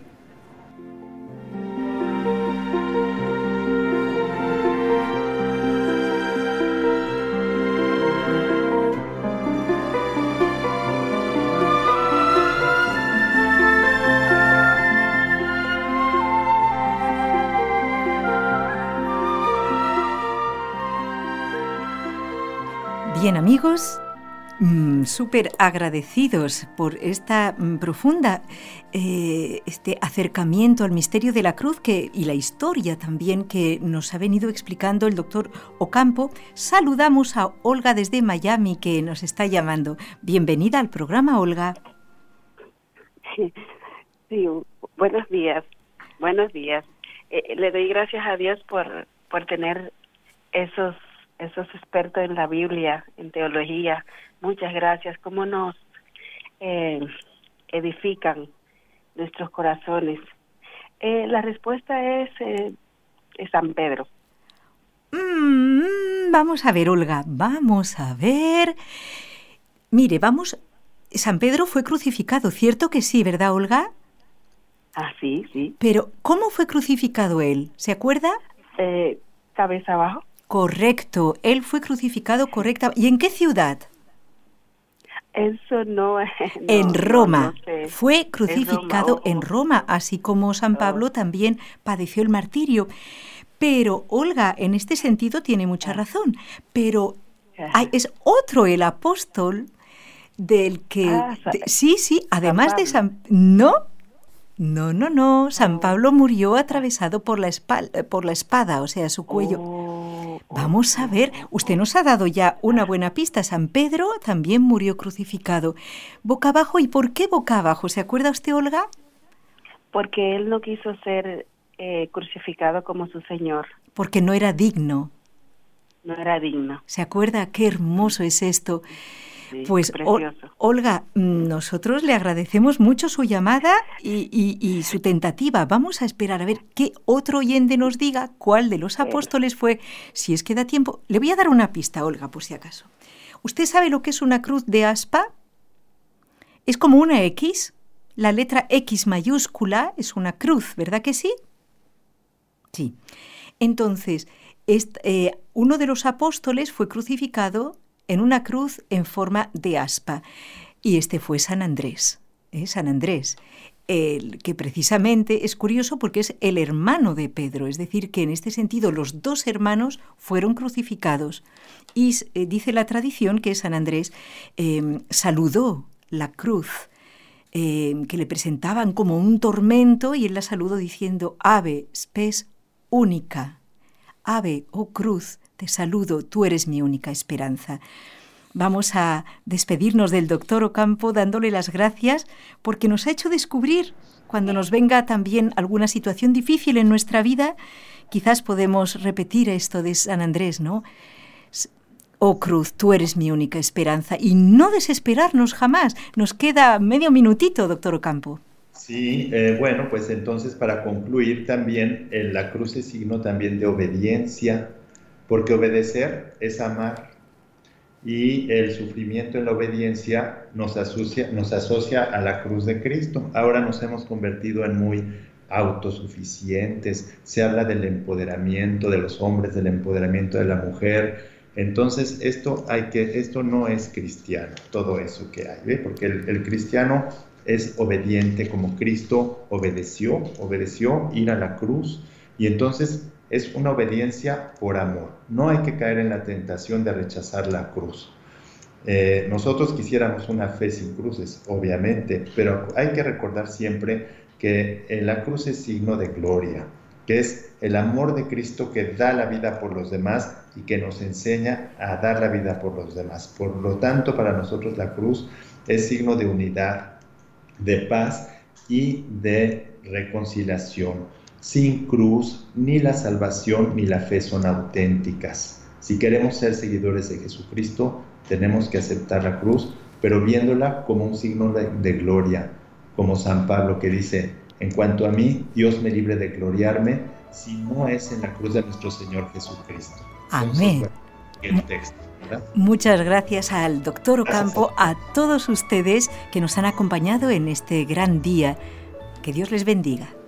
Bien amigos, mm, súper agradecidos por esta mm, profunda eh, este acercamiento al misterio de la cruz que, y la historia también que nos ha venido explicando el doctor Ocampo. Saludamos a Olga desde Miami que nos está llamando. Bienvenida al programa, Olga. Sí, buenos días, buenos días. Eh, le doy gracias a Dios por, por tener esos esos expertos en la Biblia, en teología. Muchas gracias. ¿Cómo nos eh, edifican nuestros corazones? Eh, la respuesta es, eh, San Pedro. Mm, vamos a ver, Olga, vamos a ver. Mire, vamos. San Pedro fue crucificado, ¿cierto que sí, verdad, Olga? Ah, sí, sí. Pero, ¿cómo fue crucificado él? ¿Se acuerda? cabeza abajo. Correcto, él fue crucificado correcta. ¿Y en qué ciudad? Eso no, es... en Roma. Fue crucificado en Roma, así como San Pablo oh. también padeció el martirio. Pero Olga, en este sentido tiene mucha ah. razón. Pero hay, es otro el apóstol del que ah, sí, sí, además de San no, no, no, no. San Pablo murió atravesado por la, espalda, por la espada, o sea, su cuello. Oh, Vamos a ver, usted nos ha dado ya una buena pista. San Pedro también murió crucificado. Boca abajo, ¿y por qué boca abajo? ¿Se acuerda usted, Olga? Porque él no quiso ser eh, crucificado como su Señor. Porque no era digno. No era digno. ¿Se acuerda? Qué hermoso es esto pues Olga, mm, nosotros le agradecemos mucho su llamada y, su tentativa. Vamos a esperar a ver qué otro oyente nos diga cuál de los apóstoles fue, si es que da tiempo. Le voy a dar una pista, Olga, por si acaso. ¿Usted sabe lo que es una cruz de aspa? Es como una X. La letra X mayúscula es una cruz, ¿verdad que sí? Sí. Entonces, eh, uno de los apóstoles fue crucificado en una cruz en forma de aspa. Y este fue San Andrés, ¿eh? San Andrés, el que precisamente es curioso porque es el hermano de Pedro, es decir, que en este sentido los dos hermanos fueron crucificados. Y eh, dice la tradición que San Andrés em, saludó la cruz em, que le presentaban como un tormento y él la saludó diciendo, Ave, spes única, Ave, oh cruz, te saludo, tú eres mi única esperanza. Vamos a despedirnos del doctor Ocampo dándole las gracias porque nos ha hecho descubrir cuando nos venga también alguna situación difícil en nuestra vida, quizás podemos repetir esto de San Andrés, ¿no? Oh Cruz, tú eres mi única esperanza y no desesperarnos jamás. Nos queda medio minutito, doctor Ocampo. Sí, eh, bueno, pues entonces para concluir también, la cruz es signo también de obediencia, porque obedecer es amar y el sufrimiento en la obediencia nos asocia, a la cruz de Cristo. Ahora nos hemos convertido en muy autosuficientes, se habla del empoderamiento de los hombres, del empoderamiento de la mujer. Entonces, esto, hay que, esto no es cristiano, todo eso que hay, porque el, el cristiano es obediente como Cristo obedeció, obedeció ir a la cruz y entonces es una obediencia por amor. No hay que caer en la tentación de rechazar la cruz. Eh, nosotros quisiéramos una fe sin cruces, obviamente, pero hay que recordar siempre que la cruz es signo de gloria, que es el amor de Cristo que da la vida por los demás y que nos enseña a dar la vida por los demás. Por lo tanto, para nosotros la cruz es signo de unidad, de paz y de reconciliación. Sin cruz, ni la salvación ni la fe son auténticas. Si queremos ser seguidores de Jesucristo, tenemos que aceptar la cruz, pero viéndola como un signo de, gloria, como San Pablo que dice, en cuanto a mí, Dios me libre de gloriarme si no es en la cruz de nuestro Señor Jesucristo. Amén. Muchas gracias al doctor Ocampo, a todos ustedes que nos han acompañado en este gran día. Que Dios les bendiga.